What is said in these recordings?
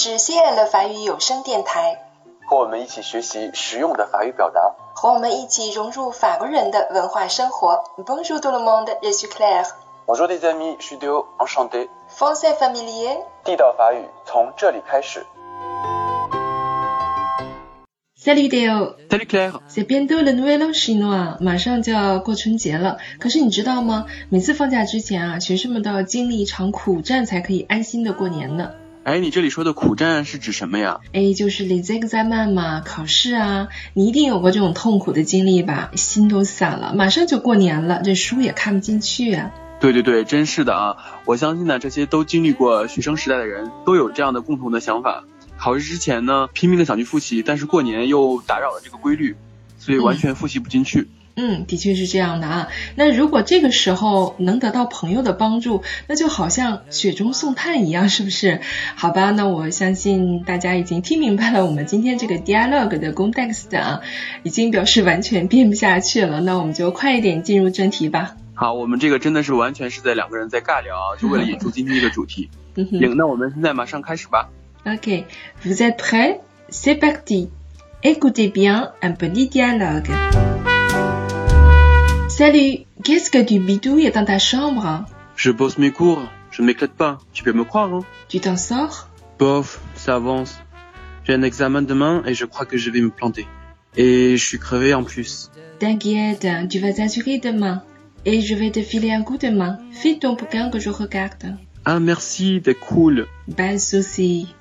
是西安的法语有声电台，和我们一起学习实用的法语表达。和我们一起融入法国人的文化生活。Bonjour tout le monde, je suis Claire. Bonjour les amis, je suis enchanté. Français familier. 地道法语从这里开始。Salut Théo. Salut Claire. C'est bientôt le Nouvel An chinois，马上就要过春节了。可是你知道吗？每次放假之前啊，学生们都要经历一场苦战，才可以安心的过年呢。哎，你这里说的苦战是指什么呀？哎，就是 les examens 嘛，考试啊。你一定有过这种痛苦的经历吧？心都散了，马上就过年了，这书也看不进去啊。对对对，真是的啊！我相信呢，这些都经历过学生时代的人都有这样的共同的想法。考试之前呢，拼命的想去复习，但是过年又打扰了这个规律，所以完全复习不进去。嗯，的确是这样的啊。那如果这个时候能得到朋友的帮助，那就好像雪中送炭一样，是不是？好吧，那我相信大家已经听明白了我们今天这个 dialogue 的 context 啊，已经表示完全编不下去了。那我们就快一点进入正题吧。好，我们这个真的是完全是在两个人在尬聊啊，就为了引出今天这个主题。行，那我们现在马上开始吧。Ok, vous êtes prêts? C'est parti. Écoutez bien un petit dialogue. Salut, qu'est-ce que tu bidouilles dans ta chambre? Je bosse mes cours, je ne m'éclate pas, tu peux me croire, hein? Tu t'en sors? Bof, ça avance. J'ai un examen demain et je crois que je vais me planter. Et je suis crevé en plus. T'inquiète, tu vas t'assurer demain. Et je vais te filer un coup de main. Fais ton bouquin que je regarde. Ah merci, t'es cool. Pas de souci.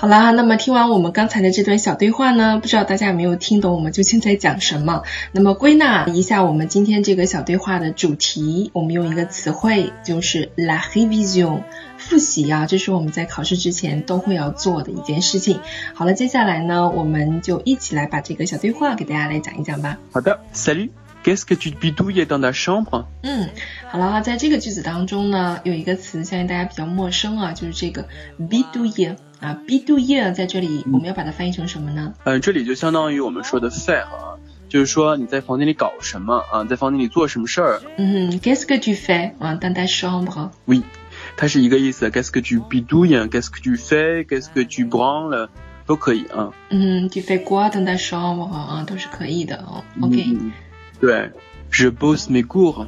好啦，那么听完我们刚才的这段小对话呢，不知道大家有没有听懂我们究竟在讲什么？那么归纳一下我们今天这个小对话的主题，我们用一个词汇就是 la revision，复习啊，这是我们在考试之前都会要做的一件事情。好了，接下来呢，我们就一起来把这个小对话给大家来讲一讲吧。好的，Salut。Qu'est-ce que tu bidouilles dans ta chambre？嗯，好了，在这个句子当中呢，有一个词相信大家比较陌生啊，就是这个 bidouiller 啊，bidouiller 在这里我们要把它翻译成什么呢？嗯，这里就相当于我们说的 faire 啊，就是说你在房间里搞什么啊，在房间里做什么事儿。嗯，Qu'est-ce que tu fais 啊，dans ta chambre？Oui，它是一个意思。Qu'est-ce que tu bidouilles？Qu'est-ce que tu fais？Qu'est-ce que tu branles？都可以啊。嗯，tu fais quoi dans ta chambre 啊，都是可以的哦。OK。嗯对，Je bosse mes cours,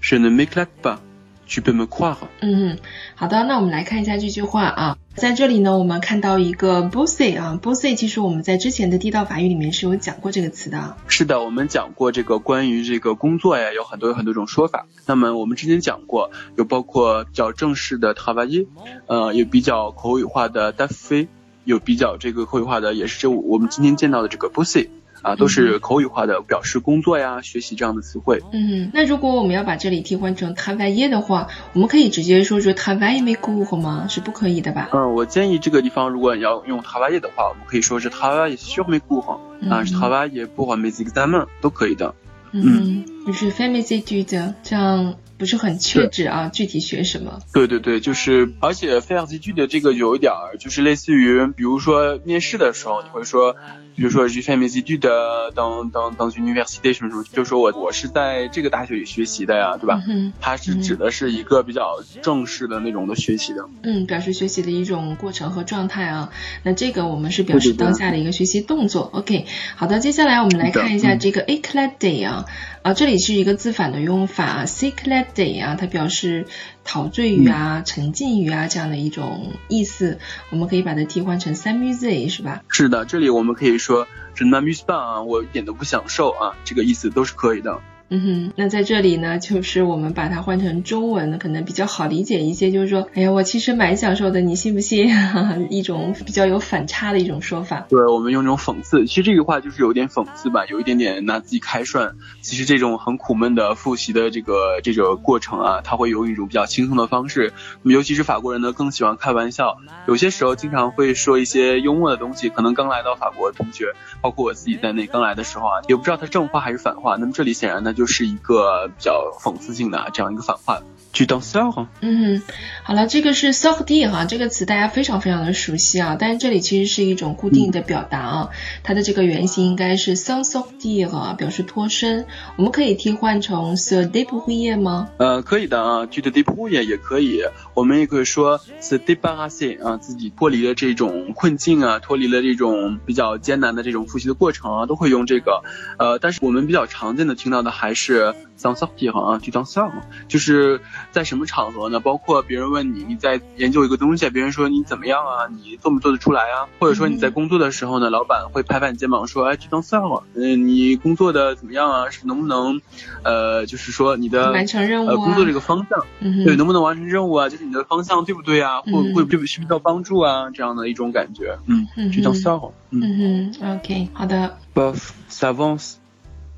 je ne m'éclate pas. Tu peux me croire. 嗯，好的，那我们来看一下这句话啊，在这里呢，我们看到一个 bosser 啊，bosser 其实我们在之前的地道法语里面是有讲过这个词的。是的，我们讲过这个关于这个工作呀，有很多有很多种说法。那么我们之前讲过，有包括比较正式的 travailler，呃，有比较口语化的 d a f e 有比较这个口语化的，也是这我们今天见到的这个 bosser。啊，都是口语化的表示工作呀、学习这样的词汇。嗯，那如果我们要把这里替换成 travailler 的话，我们可以直接说是 travailler mes cours 吗？是不可以的吧？嗯，我建议这个地方如果你要用 travailler 的话，我们可以说是 travailler sur mes cours，啊，是 travailler pour mes examens 都可以的。嗯，就是 fais mes études，这样不是很确指啊，具体学什么？对对对，就是，而且 faire études 的这个有一点儿，就是类似于，比如说面试的时候，你会说。比如说 j fais mes études dans dans dans une université 什么什么，就说我我是在这个大学里学习的呀，对吧？嗯、它是指的是一个比较正式的那种的学习的。嗯，表示学习的一种过程和状态啊。那这个我们是表示当下的一个学习动作。OK，好的，接下来我们来看一下这个 éclater 啊，啊，这里是一个自反的用法 s'éclater 啊，它表示陶醉于啊、嗯、沉浸于啊这样的一种意思。我们可以把它替换成 s'amuser 是吧？是的，这里我们可以说 je ne m'amuse pas 啊，我一点都不享受啊，这个意思都是可以的。嗯哼，那在这里呢，就是我们把它换成中文，可能比较好理解一些，就是说，哎呀，我其实蛮享受的，你信不信？一种比较有反差的一种说法。对，我们用这种讽刺，其实这个话就是有点讽刺吧，有一点点拿自己开涮。其实这种很苦闷的复习的这个这个过程啊，他会用一种比较轻松的方式。尤其是法国人呢，更喜欢开玩笑，有些时候经常会说一些幽默的东西。可能刚来到法国的同学，包括我自己在内，刚来的时候啊，也不知道他正话还是反话。那么这里显然呢就。就是一个比较讽刺性的这样一个反话。去当 sir。嗯，好了，这个是 sortir 哈，这个词大家非常非常的熟悉啊，但是这里其实是一种固定的表达啊，它的这个原型应该是 sans sortir 啊，表示脱身。我们可以替换成 se débrouiller 吗？呃，可以的啊，去的 débrouiller 也可以，我们也可以说 se débarrasser 啊，自己脱离了这种困境啊，脱离了这种比较艰难的这种复习的过程啊，都会用这个。呃，但是我们比较常见的听到的还是 sans sortir 啊，就当 sans，就是在什么场合呢？包括别人问你你在研究一个东西，别人说你怎么样啊？你做没做得出来啊？或者说你在工作的时候呢，老板会拍拍你肩膀说，哎，就当 sans，嗯，你工作的怎么样啊？是能不能，呃，就是说你的完成任务呃工作这个方向，对，能不能完成任务啊？就是你的方向对不对啊？会会对不需不需要帮助啊？这样的一种感觉，嗯，就叫 sans，嗯哼，OK，好的。Bof, ça avance.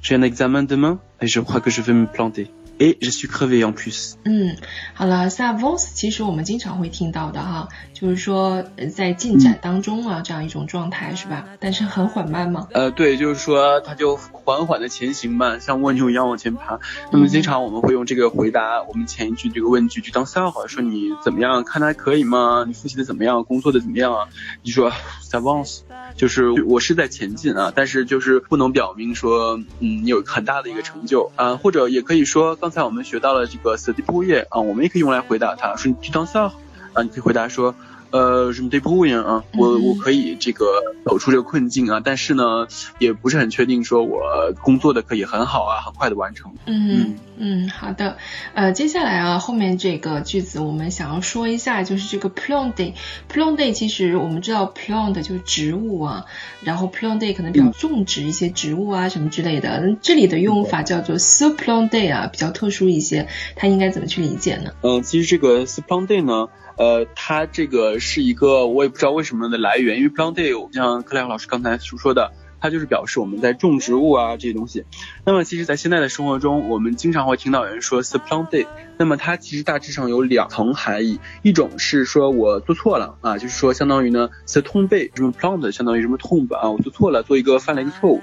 J'ai un examen demain et je crois que je vais me planter. Et je suis crevé en plus. 嗯，好了，savance 其实我们经常会听到的哈，就是说在进展当中啊，这样一种状态是吧？但是很缓慢吗？呃，对，就是说它就缓缓的前行嘛，像蜗牛一样往前爬。那么经常我们会用这个回答我们前一句这个问句，就当笑话，说你怎么样？看的还可以吗？你复习的怎么样？工作的怎么样啊？你说 savance，就是我是在前进啊，但是就是不能表明说嗯你有很大的一个成就啊，或者也可以说。刚才我们学到了这个 s t e p o 业啊，我们也可以用来回答他，说你去当 sal 啊，你可以回答说。呃，什么 d e p o 啊，我我可以这个走出这个困境啊，但是呢，也不是很确定说我工作的可以很好啊，很快的完成。嗯嗯，好的。呃，接下来啊，后面这个句子我们想要说一下，就是这个 plante，plante 其实我们知道 plant 就是植物啊，然后 plante 可能比较种植一些植物啊什么之类的，这里的用法叫做 s u p l a n t e 啊，比较特殊一些，它应该怎么去理解呢？嗯，其实这个 s u p l a n t e 呢。呃，它这个是一个我也不知道为什么的来源，因为 plant day 像克莱尔老师刚才所说的。它就是表示我们在种植物啊这些东西。那么其实，在现在的生活中，我们经常会听到有人说 s u p p l a n t day。那么它其实大致上有两层含义，一种是说我做错了啊，就是说相当于呢 t o m b 什么 plant 相当于什么 tomb 啊，我做错了，做一个犯了一个错误。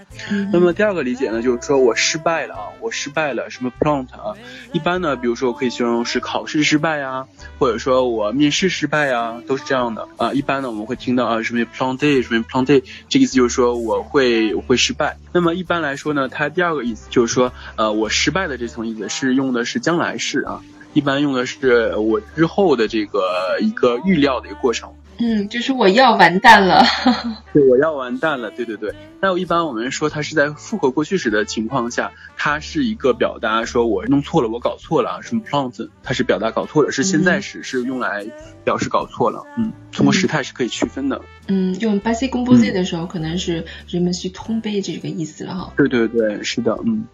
那么第二个理解呢，就是说我失败了啊，我失败了什么 plant 啊。一般呢，比如说我可以形容是考试失败呀，或者说我面试失败呀，都是这样的啊。一般呢，我们会听到啊什么 plant day 什么 plant day，这个意思就是说我会。我会失败。那么一般来说呢，它第二个意思就是说，呃，我失败的这层意思是用的是将来式啊，一般用的是我之后的这个一个预料的一个过程。嗯，就是我要完蛋了。对，我要完蛋了。对对对。那一般我们说它是在复合过去时的情况下，它是一个表达说我弄错了，我搞错了，什么它是表达搞错了，是现在时，是用来表示搞错了。嗯，通过时态是可以区分的。嗯，用 basic composite 的时候，可能是人们去通背这个意思了哈。对对对，是的，嗯。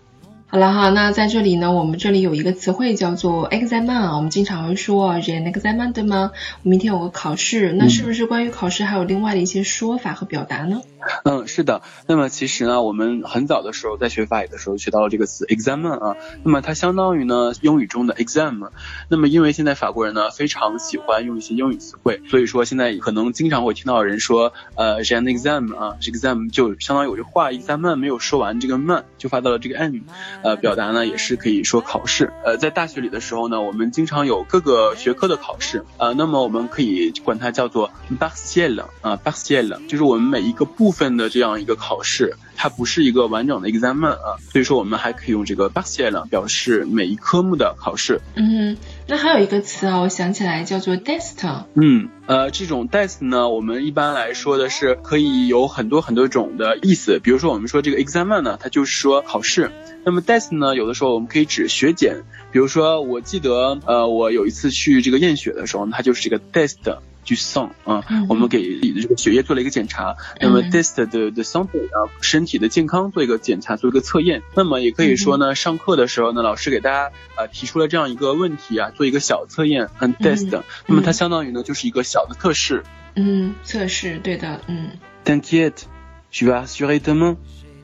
好了哈，那在这里呢，我们这里有一个词汇叫做 exam 啊，我们经常会说 j an exam 对吗？明天有个考试，那是不是关于考试还有另外的一些说法和表达呢？嗯，是的。那么其实呢，我们很早的时候在学法语的时候学到了这个词 exam 啊，那么它相当于呢英语中的 exam。那么因为现在法国人呢非常喜欢用一些英语词汇，所以说现在可能经常会听到人说呃 j an exam 啊，exam 就相当于我这话 exam 没有说完，这个 man 就发到了这个 m。呃，表达呢也是可以说考试。呃，在大学里的时候呢，我们经常有各个学科的考试。呃，那么我们可以管它叫做 b a r t i e l 啊 b a r t i e l 就是我们每一个部分的这样一个考试。它不是一个完整的 exam 啊，所以说我们还可以用这个 b a r t i e l 表示每一科目的考试。嗯，那还有一个词啊，我想起来叫做 dest。嗯，呃，这种 dest 呢，我们一般来说的是可以有很多很多种的意思。比如说我们说这个 exam 呢，它就是说考试。那么 dest 呢，有的时候我们可以指学检。比如说我记得，呃，我有一次去这个验血的时候，它就是这个 dest。去送啊，我们给这个血液做了一个检查，那么 test 的的 sample 啊，身体的健康做一个检查，做一个测验。那么也可以说呢，上课的时候呢，老师给大家呃提出了这样一个问题啊，做一个小测验，很，test。那么它相当于呢就是一个小的测试。嗯，测试，对的，嗯。T'inquiète，je vais assurer demain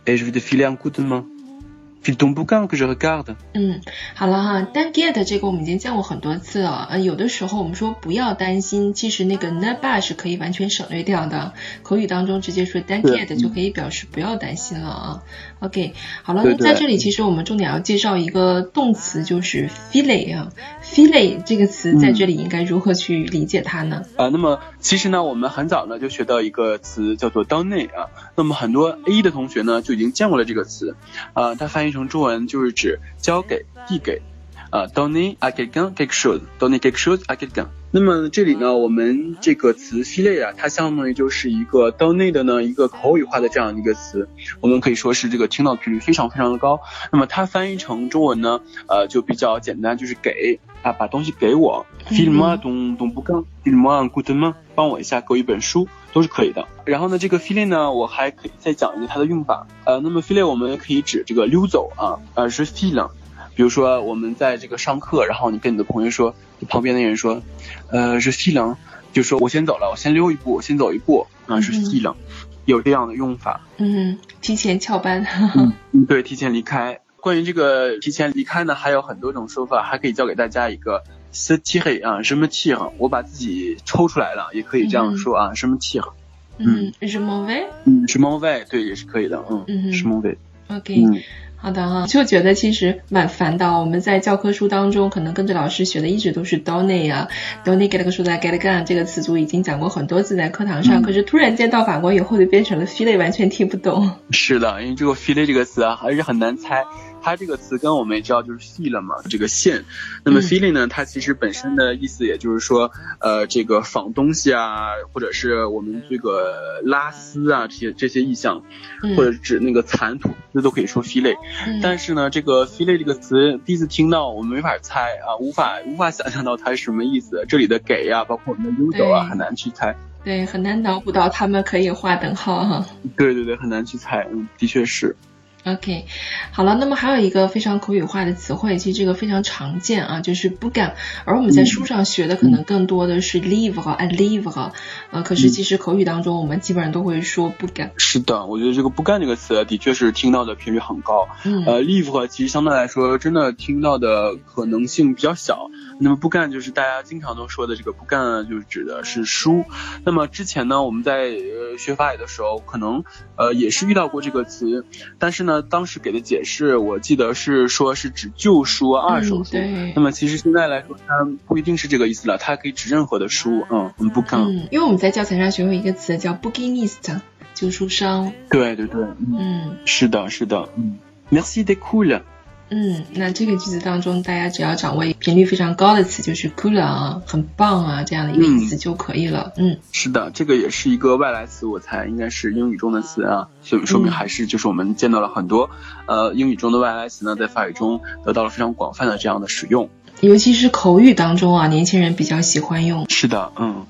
et je vais te filer un coup de main。嗯，好了哈，don't get 这个我们已经见过很多次了。呃，有的时候我们说不要担心，其实那个 ne pas 是可以完全省略掉的。口语当中直接说 don't get 就可以表示不要担心了啊。OK，好了，那在这里其实我们重点要介绍一个动词，就是 feel 啊。feel 这个词在这里应该如何去理解它呢？啊，那么其实呢，我们很早呢就学到一个词叫做 donner 啊。那么很多 A 的同学呢就已经见过了这个词，啊，它翻译成中文就是指交给递给呃 don't need i get gun take shoes don't need take shoes i get gun 那么这里呢我们这个词系列啊它相当于就是一个 donate 呢一个口语化的这样一个词我们可以说是这个听到频率非常非常的高。那么它翻译成中文呢呃就比较简单就是给啊把东西给我 fill my don't don't 不刚 fill my good 吗帮我一下给我一本书。都是可以的。然后呢，这个 filer 呢，我还可以再讲一个它的用法，呃，那么 filer 我们可以指这个溜走啊，呃，是 file。比如说我们在这个上课，然后你跟你的朋友说，旁边的人说，呃，是 file，就说我先走了，我先溜一步，我先走一步，啊，是 file，有这样的用法。嗯，提前翘班。嗯，对，提前离开。关于这个提前离开呢，还有很多种说法，还可以教给大家一个 s t i 啊，什么 t 我把自己抽出来了，也可以这样说啊，什么 t 嗯，是 mon v 嗯，是 mon v 对，也是可以的，嗯，是 mon v OK。好的哈，就觉得其实蛮烦的。我们在教科书当中，可能跟着老师学的一直都是 donne 啊，donne get 个数在 get gun 这个词组已经讲过很多次在课堂上，可是突然间到法国以后就变成了 file，完全听不懂。是的，因为这个 file 这个词啊，还是很难猜。它这个词跟我们也知道就是 feel 嘛，这个线。那么 feeling 呢，它其实本身的意思也就是说，呃，这个仿东西啊，或者是我们这个拉丝啊，这些这些意象，或者指那个蚕吐丝都可以说 feeling。但是呢，这个 feeling 这个词第一次听到，我们没法猜啊，无法无法想象到它是什么意思。这里的给啊，包括我们的溜走啊，很难去猜。对，很难脑补到他们可以划等号哈。对对对，很难去猜，嗯，的确是。OK，好了，那么还有一个非常口语化的词汇，其实这个非常常见啊，就是不干。而我们在书上学的可能更多的是 leave 和 I leave 哈，呃，可是其实口语当中我们基本上都会说不干。是的，我觉得这个不干这个词的确是听到的频率很高。嗯。呃，leave 其实相对来说真的听到的可能性比较小。那么不干就是大家经常都说的这个不干，就是指的是书。那么之前呢，我们在呃学法语的时候，可能呃也是遇到过这个词，但是呢。当时给的解释，我记得是说是指旧书、二手书。那么其实现在来说，它不一定是这个意思了，它可以指任何的书。嗯，我们不看。嗯，因为我们在教材上学会一个词叫 “bouquiniste”，旧书商。对对对。嗯，是的，是的。嗯，Merci de cool。嗯，那这个句子当中，大家只要掌握频率非常高的词，就是 cool 啊，很棒啊这样的一个意思就可以了。嗯，是的，这个也是一个外来词，我猜应该是英语中的词啊，所以说明还是就是我们见到了很多呃英语中的外来词呢，在法语中得到了非常广泛的这样的使用，尤其是口语当中啊，年轻人比较喜欢用。是的，嗯。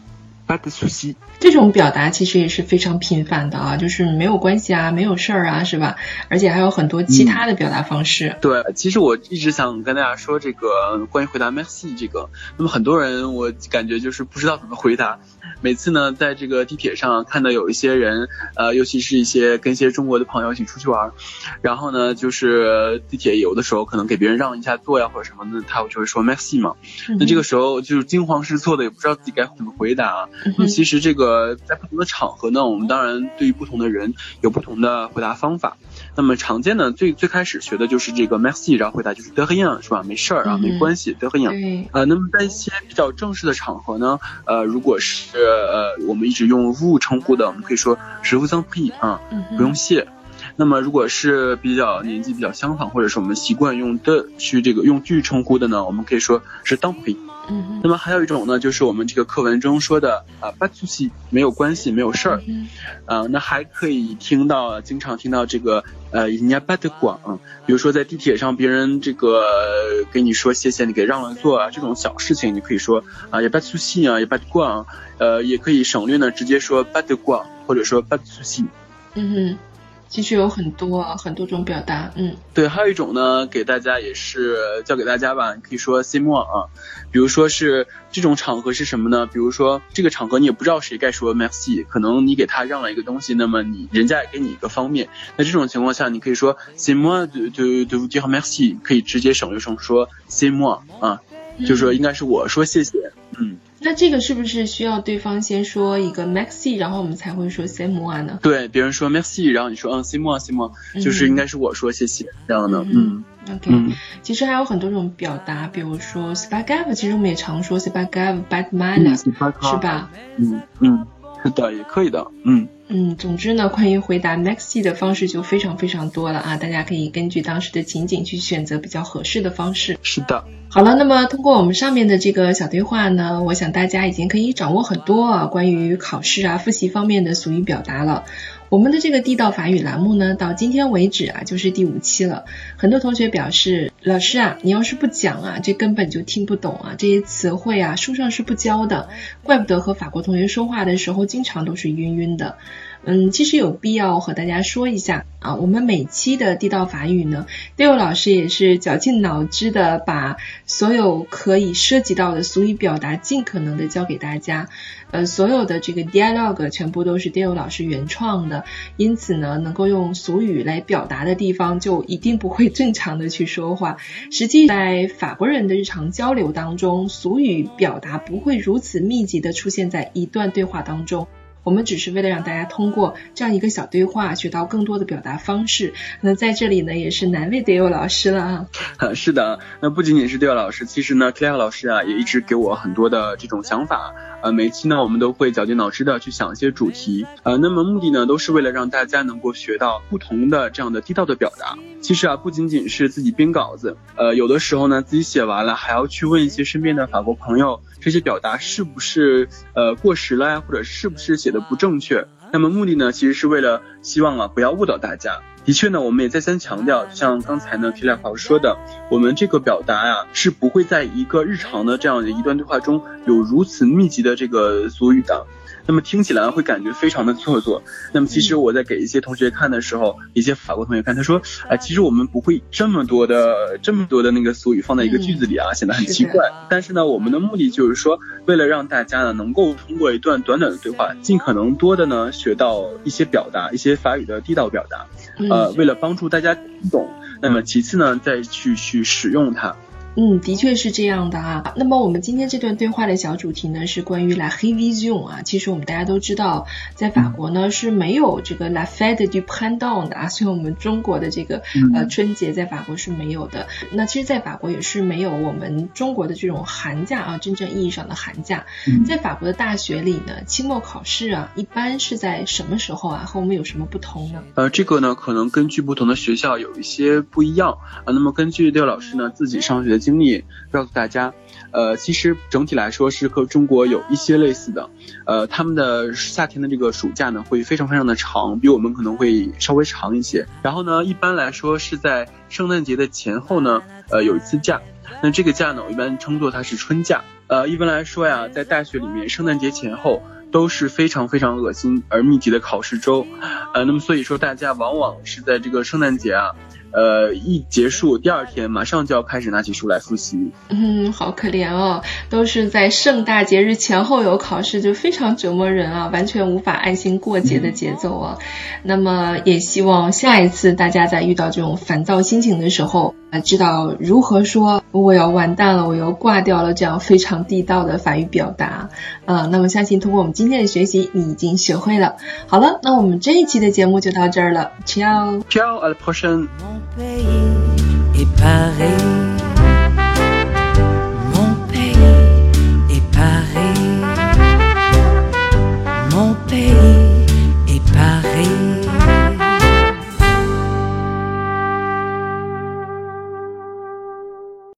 这种表达其实也是非常频繁的啊，就是没有关系啊，没有事儿啊，是吧？而且还有很多其他的表达方式。对，其实我一直想跟大家说这个关于回答 merci 这个，那么很多人我感觉就是不知道怎么回答。每次呢，在这个地铁上看到有一些人，呃，尤其是一些跟一些中国的朋友一起出去玩，然后呢，就是地铁有的时候可能给别人让一下座呀或者什么的，他就会说 “maxi” 嘛。那这个时候就是惊慌失措的，也不知道自己该怎么回答。那其实这个在不同的场合呢，我们当然对于不同的人有不同的回答方法。那么常见的最最开始学的就是这个 maxi，然后回答就是 de rien，是吧？没事儿啊，没关系，de rien。呃，那么在一些比较正式的场合呢，呃，如果是呃我们一直用 vous 称呼的，我们可以说 vous en prie 啊，不用谢。那么如果是比较年纪比较相仿，或者是我们习惯用的去这个用句称呼的呢，我们可以说是 d o n t prie。嗯，那么还有一种呢，就是我们这个课文中说的啊，不苏西，没有关系，没有事儿。嗯，啊，那还可以听到，经常听到这个呃，人家巴德广，比如说在地铁上，别人这个给你说谢谢，你给让了座啊，这种小事情，你可以说啊，也巴苏西啊，也巴德广，呃，也可以省略呢，直接说巴德广，或者说巴苏西。嗯哼。其实有很多很多种表达，嗯，对，还有一种呢，给大家也是教给大家吧，可以说 say more 啊，比如说是这种场合是什么呢？比如说这个场合你也不知道谁该说 merci，可能你给他让了一个东西，那么你人家也给你一个方面，那这种情况下你可以说 say more de de de dire merci，可以直接省略成说 more 啊，就说应该是我说谢谢，嗯。那这个是不是需要对方先说一个 Maxi，然后我们才会说 say more 呢？对，别人说 Maxi，然后你说嗯 say more say more，就是应该是我说谢谢这样的。嗯，OK。其实还有很多种表达，比如说 s p a g a v 其实我们也常说 s p a g a v bad man，是吧？嗯嗯，是的，也可以的。嗯。嗯，总之呢，关于回答 Maxi 的方式就非常非常多了啊，大家可以根据当时的情景去选择比较合适的方式。是的。好了，那么通过我们上面的这个小对话呢，我想大家已经可以掌握很多啊关于考试啊复习方面的俗语表达了。我们的这个地道法语栏目呢，到今天为止啊，就是第五期了。很多同学表示，老师啊，你要是不讲啊，这根本就听不懂啊，这些词汇啊，书上是不教的，怪不得和法国同学说话的时候，经常都是晕晕的。嗯，其实有必要和大家说一下啊，我们每期的地道法语呢，Dale 老师也是绞尽脑汁的把所有可以涉及到的俗语表达尽可能的教给大家。呃，所有的这个 dialog 全部都是 Dale 老师原创的，因此呢，能够用俗语来表达的地方，就一定不会正常的去说话。实际在法国人的日常交流当中，俗语表达不会如此密集的出现在一段对话当中。我们只是为了让大家通过这样一个小对话学到更多的表达方式。那在这里呢，也是难为德友老师了啊。是的，那不仅仅是德友老师，其实呢，Claire 老师啊，也一直给我很多的这种想法。呃，每期呢，我们都会绞尽脑汁的去想一些主题。呃，那么目的呢，都是为了让大家能够学到不同的这样的地道的表达。其实啊，不仅仅是自己编稿子，呃，有的时候呢，自己写完了还要去问一些身边的法国朋友。这些表达是不是呃过时了呀，或者是不是写的不正确？那么目的呢，其实是为了希望啊不要误导大家。的确呢，我们也再三强调，像刚才呢皮 i 老师说的，我们这个表达啊是不会在一个日常的这样的一段对话中有如此密集的这个俗语的。那么听起来会感觉非常的做作。那么其实我在给一些同学看的时候，一些法国同学看，他说，哎，其实我们不会这么多的这么多的那个俗语放在一个句子里啊，显得很奇怪。但是呢，我们的目的就是说，为了让大家呢能够通过一段短短的对话，尽可能多的呢学到一些表达，一些法语的地道表达。呃，为了帮助大家听懂，那么其次呢，再去去使用它。嗯，的确是这样的啊。那么我们今天这段对话的小主题呢，是关于 la révision 啊。其实我们大家都知道，在法国呢是没有这个 la fête du printemps 的啊，所以我们中国的这个呃春节在法国是没有的。那其实，在法国也是没有我们中国的这种寒假啊，真正意义上的寒假。在法国的大学里呢，期末考试啊，一般是在什么时候啊？和我们有什么不同呢？呃，这个呢，可能根据不同的学校有一些不一样啊。那么根据廖老师呢自己上学。经历告诉大家，呃，其实整体来说是和中国有一些类似的，呃，他们的夏天的这个暑假呢会非常非常的长，比我们可能会稍微长一些。然后呢，一般来说是在圣诞节的前后呢，呃，有一次假。那这个假呢，我一般称作它是春假。呃，一般来说呀，在大学里面，圣诞节前后都是非常非常恶心而密集的考试周。呃，那么所以说大家往往是在这个圣诞节啊。呃，一结束，第二天马上就要开始拿起书来复习。嗯，好可怜哦，都是在盛大节日前后有考试，就非常折磨人啊，完全无法安心过节的节奏啊。那么也希望下一次大家在遇到这种烦躁心情的时候，呃，知道如何说我要完蛋了，我要挂掉了这样非常地道的法语表达。呃，那么相信通过我们今天的学习，你已经学会了。好了，那我们这一期的节目就到这儿了 prochaine。pays et Paris.